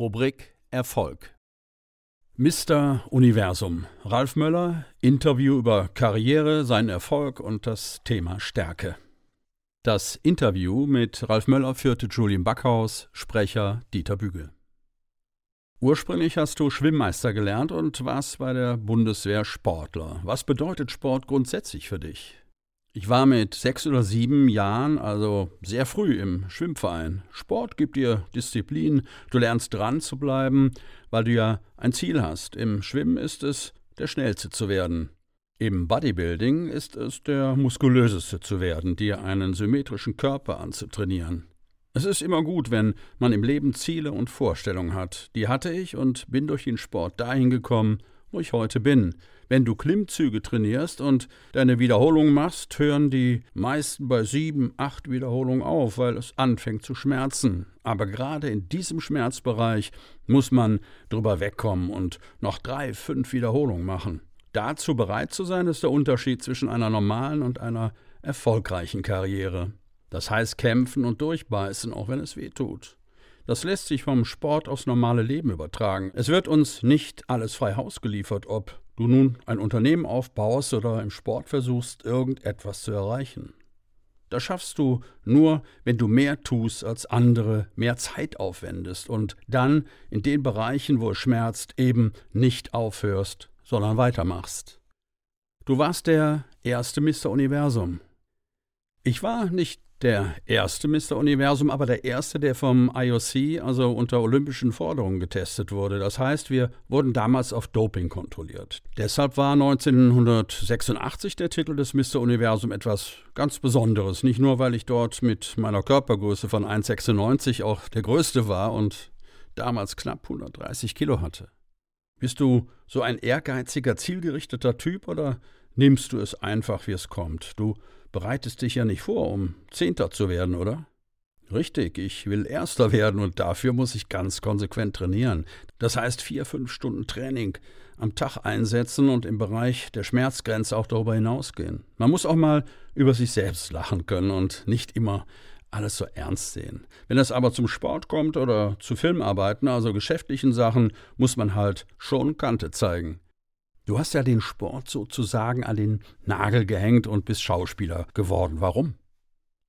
Rubrik Erfolg. Mr. Universum. Ralf Möller, Interview über Karriere, seinen Erfolg und das Thema Stärke. Das Interview mit Ralf Möller führte Julian Backhaus, Sprecher Dieter Bügel. Ursprünglich hast du Schwimmmeister gelernt und warst bei der Bundeswehr Sportler. Was bedeutet Sport grundsätzlich für dich? Ich war mit sechs oder sieben Jahren, also sehr früh im Schwimmverein. Sport gibt dir Disziplin, du lernst dran zu bleiben, weil du ja ein Ziel hast. Im Schwimmen ist es, der Schnellste zu werden. Im Bodybuilding ist es der muskulöseste zu werden, dir einen symmetrischen Körper anzutrainieren. Es ist immer gut, wenn man im Leben Ziele und Vorstellungen hat. Die hatte ich und bin durch den Sport dahin gekommen, wo ich heute bin. Wenn du Klimmzüge trainierst und deine Wiederholungen machst, hören die meisten bei sieben, acht Wiederholungen auf, weil es anfängt zu schmerzen. Aber gerade in diesem Schmerzbereich muss man drüber wegkommen und noch drei, fünf Wiederholungen machen. Dazu bereit zu sein, ist der Unterschied zwischen einer normalen und einer erfolgreichen Karriere. Das heißt kämpfen und durchbeißen, auch wenn es weh tut. Das lässt sich vom Sport aufs normale Leben übertragen. Es wird uns nicht alles frei Haus geliefert, ob du nun ein Unternehmen aufbaust oder im Sport versuchst, irgendetwas zu erreichen. Das schaffst du nur, wenn du mehr tust als andere, mehr Zeit aufwendest und dann in den Bereichen, wo es schmerzt, eben nicht aufhörst, sondern weitermachst. Du warst der erste Mr. Universum. Ich war nicht der erste Mr. Universum, aber der erste, der vom IOC, also unter olympischen Forderungen getestet wurde. Das heißt, wir wurden damals auf Doping kontrolliert. Deshalb war 1986 der Titel des Mr. Universum etwas ganz Besonderes. Nicht nur, weil ich dort mit meiner Körpergröße von 1,96 auch der größte war und damals knapp 130 Kilo hatte. Bist du so ein ehrgeiziger, zielgerichteter Typ oder nimmst du es einfach, wie es kommt? Du bereitest dich ja nicht vor, um Zehnter zu werden, oder? Richtig, ich will Erster werden und dafür muss ich ganz konsequent trainieren. Das heißt vier, fünf Stunden Training am Tag einsetzen und im Bereich der Schmerzgrenze auch darüber hinausgehen. Man muss auch mal über sich selbst lachen können und nicht immer alles so ernst sehen. Wenn es aber zum Sport kommt oder zu Filmarbeiten, also geschäftlichen Sachen, muss man halt schon Kante zeigen. Du hast ja den Sport sozusagen an den Nagel gehängt und bist Schauspieler geworden. Warum?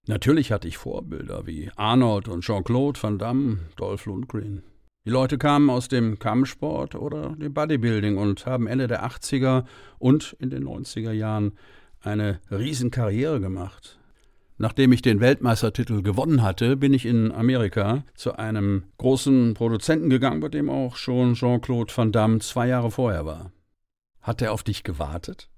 Natürlich hatte ich Vorbilder wie Arnold und Jean-Claude Van Damme, Dolph Lundgren. Die Leute kamen aus dem Kampfsport oder dem Bodybuilding und haben Ende der 80er und in den 90er Jahren eine Riesenkarriere gemacht. Nachdem ich den Weltmeistertitel gewonnen hatte, bin ich in Amerika zu einem großen Produzenten gegangen, bei dem auch schon Jean-Claude Van Damme zwei Jahre vorher war. Hat er auf dich gewartet?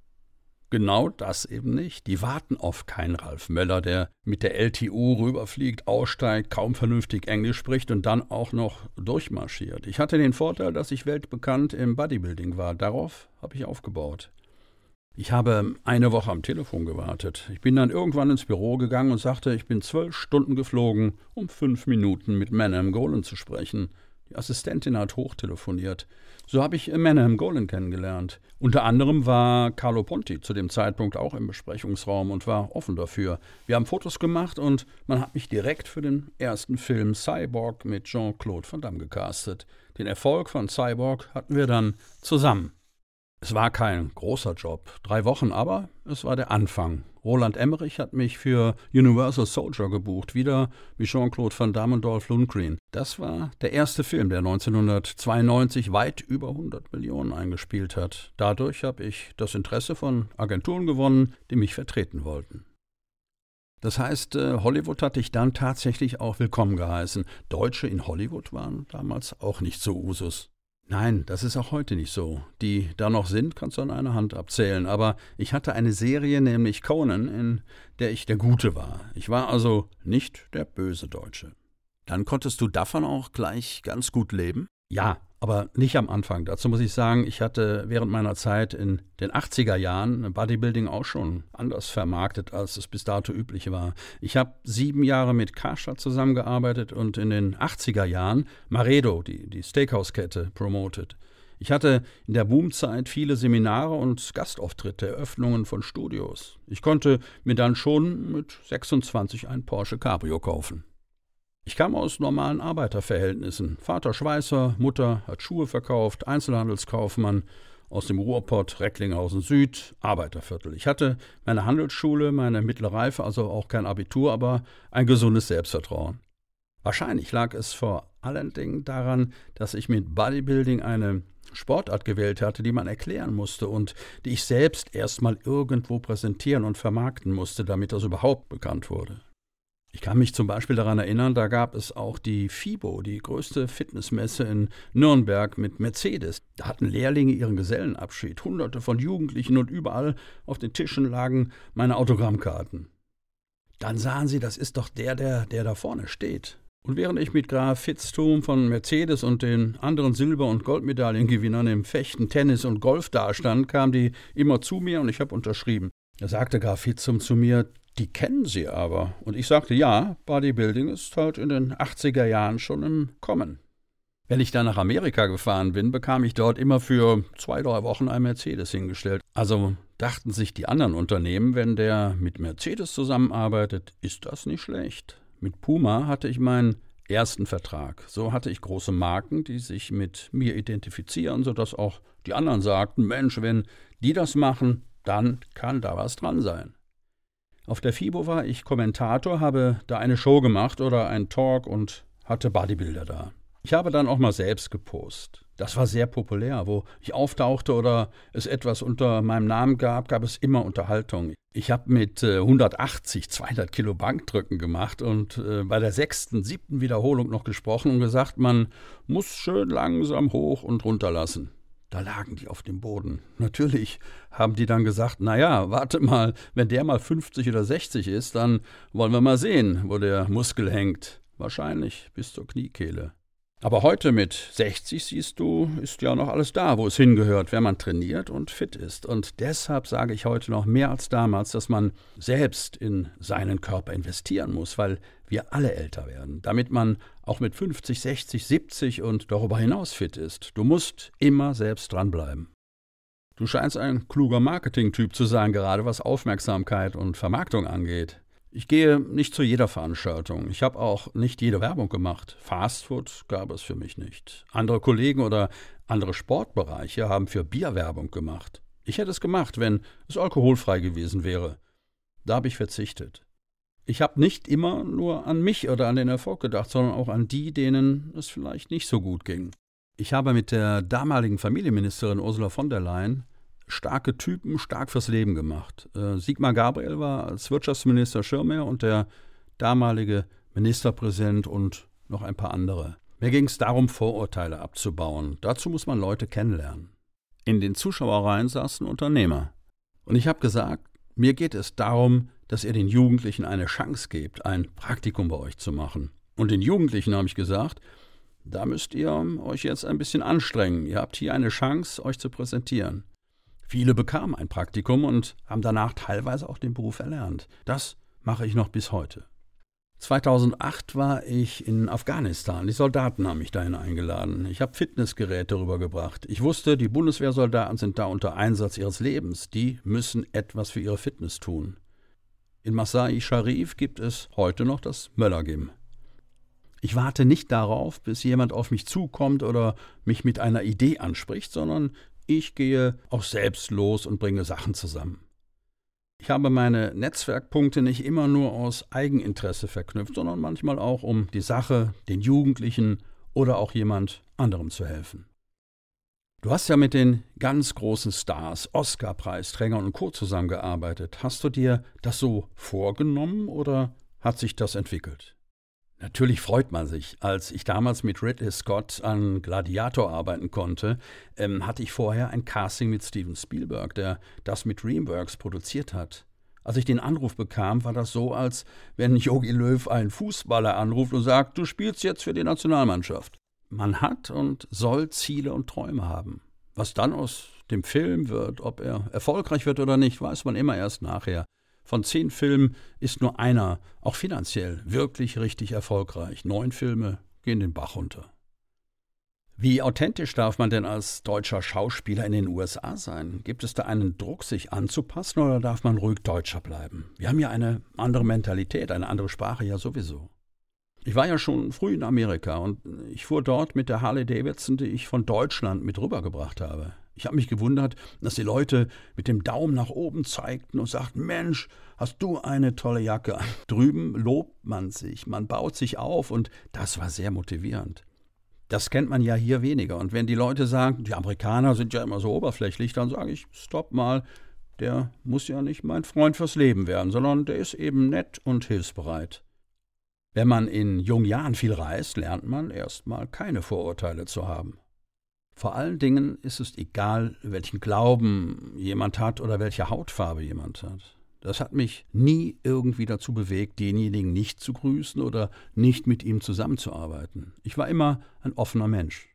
Genau das eben nicht. Die warten auf keinen Ralf Möller, der mit der LTU rüberfliegt, aussteigt, kaum vernünftig Englisch spricht und dann auch noch durchmarschiert. Ich hatte den Vorteil, dass ich weltbekannt im Bodybuilding war. Darauf habe ich aufgebaut. Ich habe eine Woche am Telefon gewartet. Ich bin dann irgendwann ins Büro gegangen und sagte, ich bin zwölf Stunden geflogen, um fünf Minuten mit Manham Golan zu sprechen. Die Assistentin hat hochtelefoniert. So habe ich Manham Golan kennengelernt. Unter anderem war Carlo Ponti zu dem Zeitpunkt auch im Besprechungsraum und war offen dafür. Wir haben Fotos gemacht und man hat mich direkt für den ersten Film Cyborg mit Jean-Claude Van Damme gecastet. Den Erfolg von Cyborg hatten wir dann zusammen. Es war kein großer Job, drei Wochen, aber es war der Anfang. Roland Emmerich hat mich für Universal Soldier gebucht, wieder wie Jean-Claude Van Damme und Dolph Lundgren. Das war der erste Film, der 1992 weit über 100 Millionen eingespielt hat. Dadurch habe ich das Interesse von Agenturen gewonnen, die mich vertreten wollten. Das heißt, äh, Hollywood hatte ich dann tatsächlich auch willkommen geheißen. Deutsche in Hollywood waren damals auch nicht so Usus. Nein, das ist auch heute nicht so. Die da noch sind, kannst du an einer Hand abzählen. Aber ich hatte eine Serie, nämlich Conan, in der ich der Gute war. Ich war also nicht der böse Deutsche. Dann konntest du davon auch gleich ganz gut leben? Ja, aber nicht am Anfang. Dazu muss ich sagen, ich hatte während meiner Zeit in den 80er Jahren Bodybuilding auch schon anders vermarktet, als es bis dato üblich war. Ich habe sieben Jahre mit Karstadt zusammengearbeitet und in den 80er Jahren Maredo, die, die Steakhouse-Kette, promotet. Ich hatte in der Boomzeit viele Seminare und Gastauftritte, Eröffnungen von Studios. Ich konnte mir dann schon mit 26 ein Porsche Cabrio kaufen. Ich kam aus normalen Arbeiterverhältnissen. Vater Schweißer, Mutter hat Schuhe verkauft, Einzelhandelskaufmann aus dem Ruhrpott, Recklinghausen Süd, Arbeiterviertel. Ich hatte meine Handelsschule, meine mittlere Reife, also auch kein Abitur, aber ein gesundes Selbstvertrauen. Wahrscheinlich lag es vor allen Dingen daran, dass ich mit Bodybuilding eine Sportart gewählt hatte, die man erklären musste und die ich selbst erstmal irgendwo präsentieren und vermarkten musste, damit das überhaupt bekannt wurde. Ich kann mich zum Beispiel daran erinnern, da gab es auch die FIBO, die größte Fitnessmesse in Nürnberg mit Mercedes. Da hatten Lehrlinge ihren Gesellenabschied, hunderte von Jugendlichen und überall auf den Tischen lagen meine Autogrammkarten. Dann sahen sie, das ist doch der, der, der da vorne steht. Und während ich mit Graf Fitztum von Mercedes und den anderen Silber- und Goldmedaillengewinnern im Fechten, Tennis und Golf dastand, kamen die immer zu mir und ich habe unterschrieben. Da sagte Graf Fitztum zu mir, die kennen Sie aber. Und ich sagte, ja, Bodybuilding ist halt in den 80er Jahren schon im Kommen. Wenn ich dann nach Amerika gefahren bin, bekam ich dort immer für zwei, drei Wochen ein Mercedes hingestellt. Also dachten sich die anderen Unternehmen, wenn der mit Mercedes zusammenarbeitet, ist das nicht schlecht. Mit Puma hatte ich meinen ersten Vertrag. So hatte ich große Marken, die sich mit mir identifizieren, sodass auch die anderen sagten, Mensch, wenn die das machen, dann kann da was dran sein. Auf der FIBO war ich Kommentator, habe da eine Show gemacht oder einen Talk und hatte Bodybuilder da. Ich habe dann auch mal selbst gepostet. Das war sehr populär. Wo ich auftauchte oder es etwas unter meinem Namen gab, gab es immer Unterhaltung. Ich habe mit 180, 200 Kilo Bankdrücken gemacht und äh, bei der sechsten, siebten Wiederholung noch gesprochen und gesagt, man muss schön langsam hoch und runter lassen. Da lagen die auf dem Boden. Natürlich haben die dann gesagt, naja, warte mal, wenn der mal 50 oder 60 ist, dann wollen wir mal sehen, wo der Muskel hängt. Wahrscheinlich bis zur Kniekehle. Aber heute mit 60 siehst du, ist ja noch alles da, wo es hingehört, wenn man trainiert und fit ist. Und deshalb sage ich heute noch mehr als damals, dass man selbst in seinen Körper investieren muss, weil wir alle älter werden, damit man auch mit 50, 60, 70 und darüber hinaus fit ist. Du musst immer selbst dranbleiben. Du scheinst ein kluger Marketingtyp zu sein, gerade was Aufmerksamkeit und Vermarktung angeht. Ich gehe nicht zu jeder Veranstaltung. Ich habe auch nicht jede Werbung gemacht. Fastfood gab es für mich nicht. Andere Kollegen oder andere Sportbereiche haben für Bierwerbung gemacht. Ich hätte es gemacht, wenn es alkoholfrei gewesen wäre. Da habe ich verzichtet. Ich habe nicht immer nur an mich oder an den Erfolg gedacht, sondern auch an die, denen es vielleicht nicht so gut ging. Ich habe mit der damaligen Familienministerin Ursula von der Leyen starke Typen stark fürs Leben gemacht. Äh, Sigmar Gabriel war als Wirtschaftsminister Schirmer und der damalige Ministerpräsident und noch ein paar andere. Mir ging es darum, Vorurteile abzubauen. Dazu muss man Leute kennenlernen. In den Zuschauerreihen saßen Unternehmer. Und ich habe gesagt, mir geht es darum, dass ihr den Jugendlichen eine Chance gebt, ein Praktikum bei euch zu machen. Und den Jugendlichen habe ich gesagt, da müsst ihr euch jetzt ein bisschen anstrengen. Ihr habt hier eine Chance, euch zu präsentieren. Viele bekamen ein Praktikum und haben danach teilweise auch den Beruf erlernt. Das mache ich noch bis heute. 2008 war ich in Afghanistan. Die Soldaten haben mich dahin eingeladen. Ich habe Fitnessgeräte rübergebracht. Ich wusste, die Bundeswehrsoldaten sind da unter Einsatz ihres Lebens. Die müssen etwas für ihre Fitness tun. In Masai Sharif gibt es heute noch das Möller-Gym. Ich warte nicht darauf, bis jemand auf mich zukommt oder mich mit einer Idee anspricht, sondern ich gehe auch selbst los und bringe Sachen zusammen. Ich habe meine Netzwerkpunkte nicht immer nur aus Eigeninteresse verknüpft, sondern manchmal auch, um die Sache, den Jugendlichen oder auch jemand anderem zu helfen. Du hast ja mit den ganz großen Stars, Oscar-Preisträgern und Co. zusammengearbeitet. Hast du dir das so vorgenommen oder hat sich das entwickelt? Natürlich freut man sich. Als ich damals mit Ridley Scott an Gladiator arbeiten konnte, ähm, hatte ich vorher ein Casting mit Steven Spielberg, der das mit Dreamworks produziert hat. Als ich den Anruf bekam, war das so, als wenn Yogi Löw einen Fußballer anruft und sagt, du spielst jetzt für die Nationalmannschaft. Man hat und soll Ziele und Träume haben. Was dann aus dem Film wird, ob er erfolgreich wird oder nicht, weiß man immer erst nachher. Von zehn Filmen ist nur einer, auch finanziell, wirklich richtig erfolgreich. Neun Filme gehen den Bach runter. Wie authentisch darf man denn als deutscher Schauspieler in den USA sein? Gibt es da einen Druck, sich anzupassen oder darf man ruhig Deutscher bleiben? Wir haben ja eine andere Mentalität, eine andere Sprache ja sowieso. Ich war ja schon früh in Amerika und ich fuhr dort mit der Harley Davidson, die ich von Deutschland mit rübergebracht habe. Ich habe mich gewundert, dass die Leute mit dem Daumen nach oben zeigten und sagten, Mensch, hast du eine tolle Jacke. Drüben lobt man sich, man baut sich auf und das war sehr motivierend. Das kennt man ja hier weniger. Und wenn die Leute sagen, die Amerikaner sind ja immer so oberflächlich, dann sage ich, stopp mal, der muss ja nicht mein Freund fürs Leben werden, sondern der ist eben nett und hilfsbereit. Wenn man in jungen Jahren viel reist, lernt man erstmal keine Vorurteile zu haben. Vor allen Dingen ist es egal, welchen Glauben jemand hat oder welche Hautfarbe jemand hat. Das hat mich nie irgendwie dazu bewegt, denjenigen nicht zu grüßen oder nicht mit ihm zusammenzuarbeiten. Ich war immer ein offener Mensch.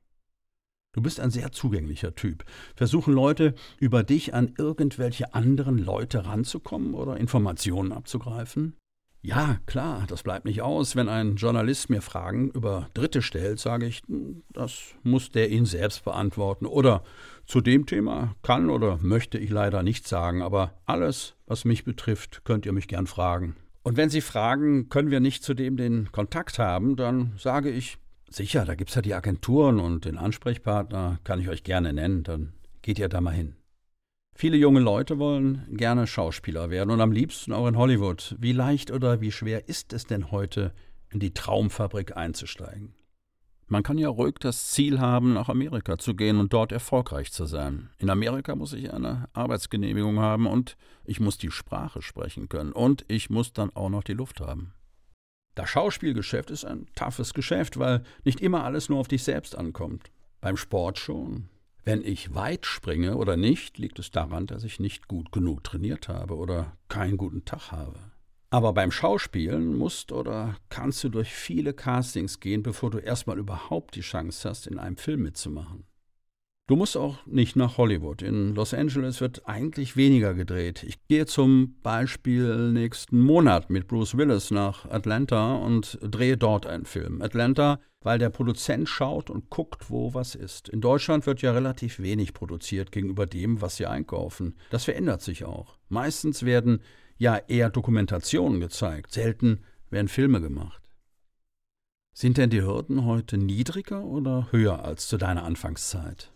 Du bist ein sehr zugänglicher Typ. Versuchen Leute über dich an irgendwelche anderen Leute ranzukommen oder Informationen abzugreifen? Ja, klar, das bleibt nicht aus. Wenn ein Journalist mir Fragen über Dritte stellt, sage ich, hm, das muss der ihn selbst beantworten. Oder zu dem Thema kann oder möchte ich leider nichts sagen, aber alles, was mich betrifft, könnt ihr mich gern fragen. Und wenn Sie fragen, können wir nicht zu dem den Kontakt haben, dann sage ich, sicher, da gibt es ja die Agenturen und den Ansprechpartner kann ich euch gerne nennen, dann geht ihr da mal hin. Viele junge Leute wollen gerne Schauspieler werden und am liebsten auch in Hollywood. Wie leicht oder wie schwer ist es denn heute, in die Traumfabrik einzusteigen? Man kann ja ruhig das Ziel haben, nach Amerika zu gehen und dort erfolgreich zu sein. In Amerika muss ich eine Arbeitsgenehmigung haben und ich muss die Sprache sprechen können und ich muss dann auch noch die Luft haben. Das Schauspielgeschäft ist ein toughes Geschäft, weil nicht immer alles nur auf dich selbst ankommt. Beim Sport schon. Wenn ich weit springe oder nicht, liegt es daran, dass ich nicht gut genug trainiert habe oder keinen guten Tag habe. Aber beim Schauspielen musst oder kannst du durch viele Castings gehen, bevor du erstmal überhaupt die Chance hast, in einem Film mitzumachen. Du musst auch nicht nach Hollywood. In Los Angeles wird eigentlich weniger gedreht. Ich gehe zum Beispiel nächsten Monat mit Bruce Willis nach Atlanta und drehe dort einen Film. Atlanta, weil der Produzent schaut und guckt, wo was ist. In Deutschland wird ja relativ wenig produziert gegenüber dem, was sie einkaufen. Das verändert sich auch. Meistens werden ja eher Dokumentationen gezeigt. Selten werden Filme gemacht. Sind denn die Hürden heute niedriger oder höher als zu deiner Anfangszeit?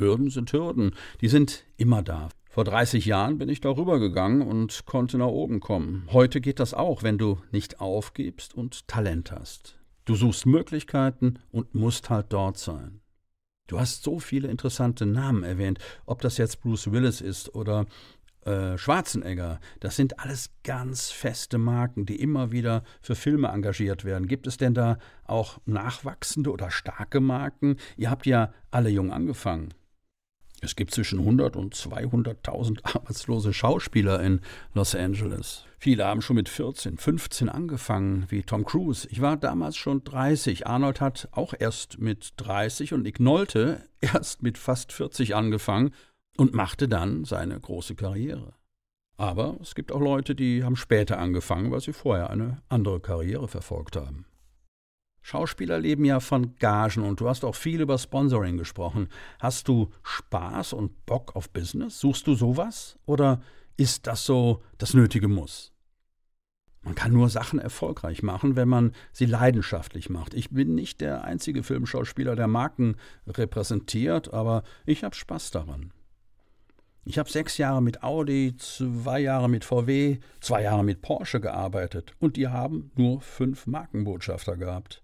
Hürden sind Hürden, die sind immer da. Vor 30 Jahren bin ich darüber gegangen und konnte nach oben kommen. Heute geht das auch, wenn du nicht aufgibst und Talent hast. Du suchst Möglichkeiten und musst halt dort sein. Du hast so viele interessante Namen erwähnt, ob das jetzt Bruce Willis ist oder äh, Schwarzenegger. Das sind alles ganz feste Marken, die immer wieder für Filme engagiert werden. Gibt es denn da auch nachwachsende oder starke Marken? Ihr habt ja alle jung angefangen. Es gibt zwischen 100 und 200.000 arbeitslose Schauspieler in Los Angeles. Viele haben schon mit 14, 15 angefangen, wie Tom Cruise. Ich war damals schon 30. Arnold hat auch erst mit 30 und Nick Nolte erst mit fast 40 angefangen und machte dann seine große Karriere. Aber es gibt auch Leute, die haben später angefangen, weil sie vorher eine andere Karriere verfolgt haben. Schauspieler leben ja von Gagen und du hast auch viel über Sponsoring gesprochen. Hast du Spaß und Bock auf Business? Suchst du sowas? Oder ist das so das nötige Muss? Man kann nur Sachen erfolgreich machen, wenn man sie leidenschaftlich macht. Ich bin nicht der einzige Filmschauspieler, der Marken repräsentiert, aber ich habe Spaß daran. Ich habe sechs Jahre mit Audi, zwei Jahre mit VW, zwei Jahre mit Porsche gearbeitet und die haben nur fünf Markenbotschafter gehabt.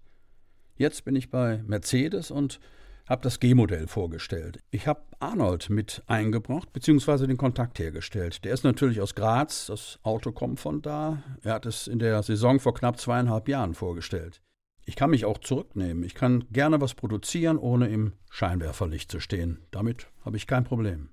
Jetzt bin ich bei Mercedes und habe das G-Modell vorgestellt. Ich habe Arnold mit eingebracht, beziehungsweise den Kontakt hergestellt. Der ist natürlich aus Graz, das Auto kommt von da. Er hat es in der Saison vor knapp zweieinhalb Jahren vorgestellt. Ich kann mich auch zurücknehmen. Ich kann gerne was produzieren, ohne im Scheinwerferlicht zu stehen. Damit habe ich kein Problem.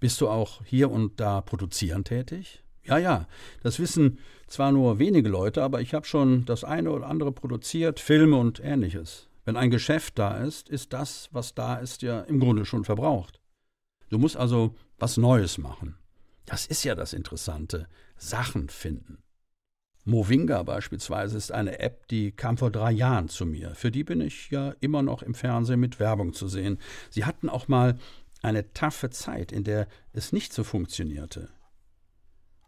Bist du auch hier und da produzieren tätig? Ja, ja, das wissen zwar nur wenige Leute, aber ich habe schon das eine oder andere produziert, Filme und ähnliches. Wenn ein Geschäft da ist, ist das, was da ist, ja im Grunde schon verbraucht. Du musst also was Neues machen. Das ist ja das Interessante. Sachen finden. Movinga beispielsweise ist eine App, die kam vor drei Jahren zu mir. Für die bin ich ja immer noch im Fernsehen mit Werbung zu sehen. Sie hatten auch mal eine taffe Zeit, in der es nicht so funktionierte.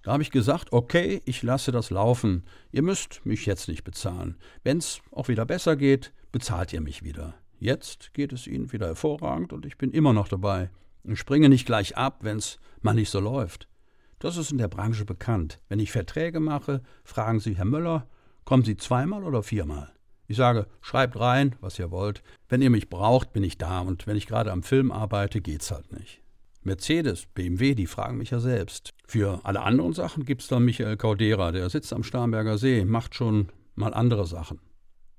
Da habe ich gesagt, okay, ich lasse das laufen. Ihr müsst mich jetzt nicht bezahlen. Wenn es auch wieder besser geht, bezahlt ihr mich wieder. Jetzt geht es Ihnen wieder hervorragend und ich bin immer noch dabei. Ich springe nicht gleich ab, wenn es mal nicht so läuft. Das ist in der Branche bekannt. Wenn ich Verträge mache, fragen Sie, Herr Möller, kommen Sie zweimal oder viermal? Ich sage, schreibt rein, was ihr wollt. Wenn ihr mich braucht, bin ich da und wenn ich gerade am Film arbeite, geht's halt nicht. Mercedes, BMW, die fragen mich ja selbst. Für alle anderen Sachen gibt es dann Michael Caudera, der sitzt am Starnberger See, macht schon mal andere Sachen.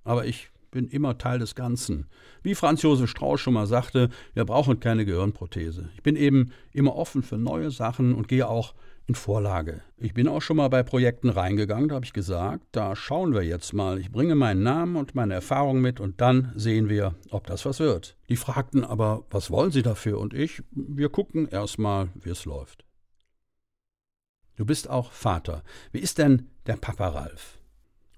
Aber ich bin immer Teil des Ganzen. Wie Franz Josef Strauß schon mal sagte, wir brauchen keine Gehirnprothese. Ich bin eben immer offen für neue Sachen und gehe auch in Vorlage. Ich bin auch schon mal bei Projekten reingegangen, da habe ich gesagt, da schauen wir jetzt mal. Ich bringe meinen Namen und meine Erfahrung mit und dann sehen wir, ob das was wird. Die fragten aber, was wollen Sie dafür? Und ich, wir gucken erst mal, wie es läuft. Du bist auch Vater. Wie ist denn der Papa Ralf?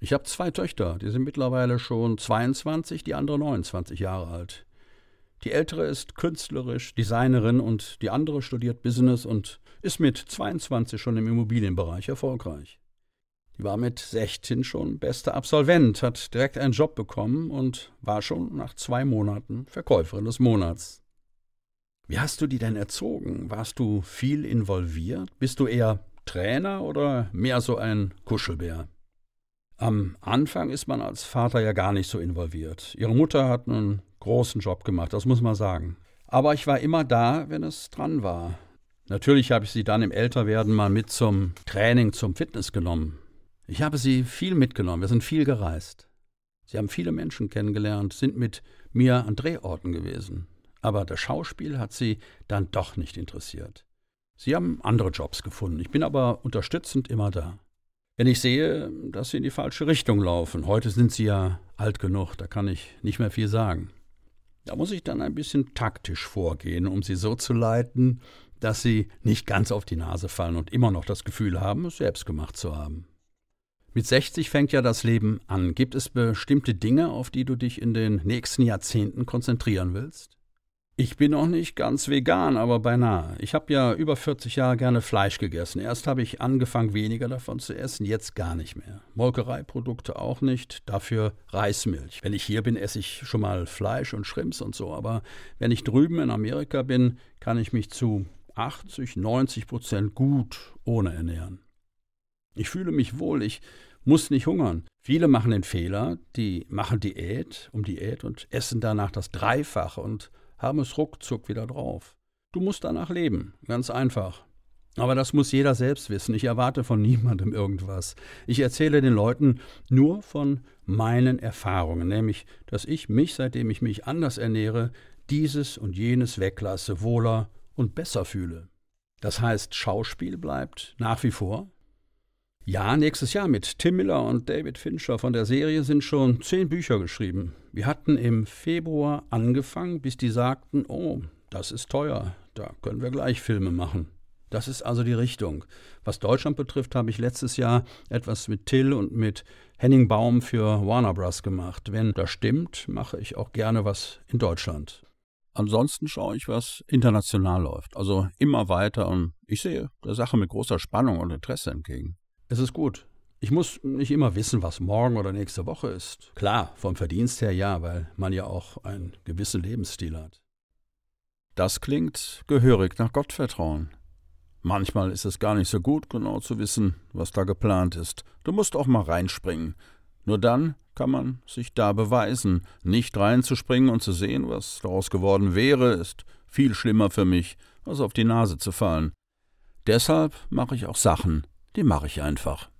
Ich habe zwei Töchter, die sind mittlerweile schon 22, die andere 29 Jahre alt. Die ältere ist künstlerisch, Designerin und die andere studiert Business und ist mit 22 schon im Immobilienbereich erfolgreich. Die war mit 16 schon bester Absolvent, hat direkt einen Job bekommen und war schon nach zwei Monaten Verkäuferin des Monats. Wie hast du die denn erzogen? Warst du viel involviert? Bist du eher Trainer oder mehr so ein Kuschelbär? Am Anfang ist man als Vater ja gar nicht so involviert. Ihre Mutter hat einen großen Job gemacht, das muss man sagen. Aber ich war immer da, wenn es dran war. Natürlich habe ich sie dann im Älterwerden mal mit zum Training, zum Fitness genommen. Ich habe sie viel mitgenommen, wir sind viel gereist. Sie haben viele Menschen kennengelernt, sind mit mir an Drehorten gewesen. Aber das Schauspiel hat sie dann doch nicht interessiert. Sie haben andere Jobs gefunden. Ich bin aber unterstützend immer da. Wenn ich sehe, dass sie in die falsche Richtung laufen, heute sind sie ja alt genug, da kann ich nicht mehr viel sagen. Da muss ich dann ein bisschen taktisch vorgehen, um sie so zu leiten, dass sie nicht ganz auf die Nase fallen und immer noch das Gefühl haben, es selbst gemacht zu haben. Mit 60 fängt ja das Leben an. Gibt es bestimmte Dinge, auf die du dich in den nächsten Jahrzehnten konzentrieren willst? Ich bin noch nicht ganz vegan, aber beinahe. Ich habe ja über 40 Jahre gerne Fleisch gegessen. Erst habe ich angefangen, weniger davon zu essen, jetzt gar nicht mehr. Molkereiprodukte auch nicht, dafür Reismilch. Wenn ich hier bin, esse ich schon mal Fleisch und Shrimps und so, aber wenn ich drüben in Amerika bin, kann ich mich zu 80, 90 Prozent gut ohne ernähren. Ich fühle mich wohl, ich muss nicht hungern. Viele machen den Fehler, die machen Diät um Diät und essen danach das Dreifache und haben es ruckzuck wieder drauf. Du musst danach leben, ganz einfach. Aber das muss jeder selbst wissen. Ich erwarte von niemandem irgendwas. Ich erzähle den Leuten nur von meinen Erfahrungen, nämlich, dass ich mich, seitdem ich mich anders ernähre, dieses und jenes weglasse, wohler und besser fühle. Das heißt, Schauspiel bleibt nach wie vor. Ja, nächstes Jahr mit Tim Miller und David Fincher von der Serie sind schon zehn Bücher geschrieben. Wir hatten im Februar angefangen, bis die sagten, oh, das ist teuer, da können wir gleich Filme machen. Das ist also die Richtung. Was Deutschland betrifft, habe ich letztes Jahr etwas mit Till und mit Henning Baum für Warner Bros. gemacht. Wenn das stimmt, mache ich auch gerne was in Deutschland. Ansonsten schaue ich, was international läuft. Also immer weiter und ich sehe der Sache mit großer Spannung und Interesse entgegen. Es ist gut. Ich muss nicht immer wissen, was morgen oder nächste Woche ist. Klar, vom Verdienst her ja, weil man ja auch einen gewissen Lebensstil hat. Das klingt gehörig nach Gottvertrauen. Manchmal ist es gar nicht so gut, genau zu wissen, was da geplant ist. Du musst auch mal reinspringen. Nur dann kann man sich da beweisen. Nicht reinzuspringen und zu sehen, was daraus geworden wäre, ist viel schlimmer für mich, als auf die Nase zu fallen. Deshalb mache ich auch Sachen, die mache ich einfach.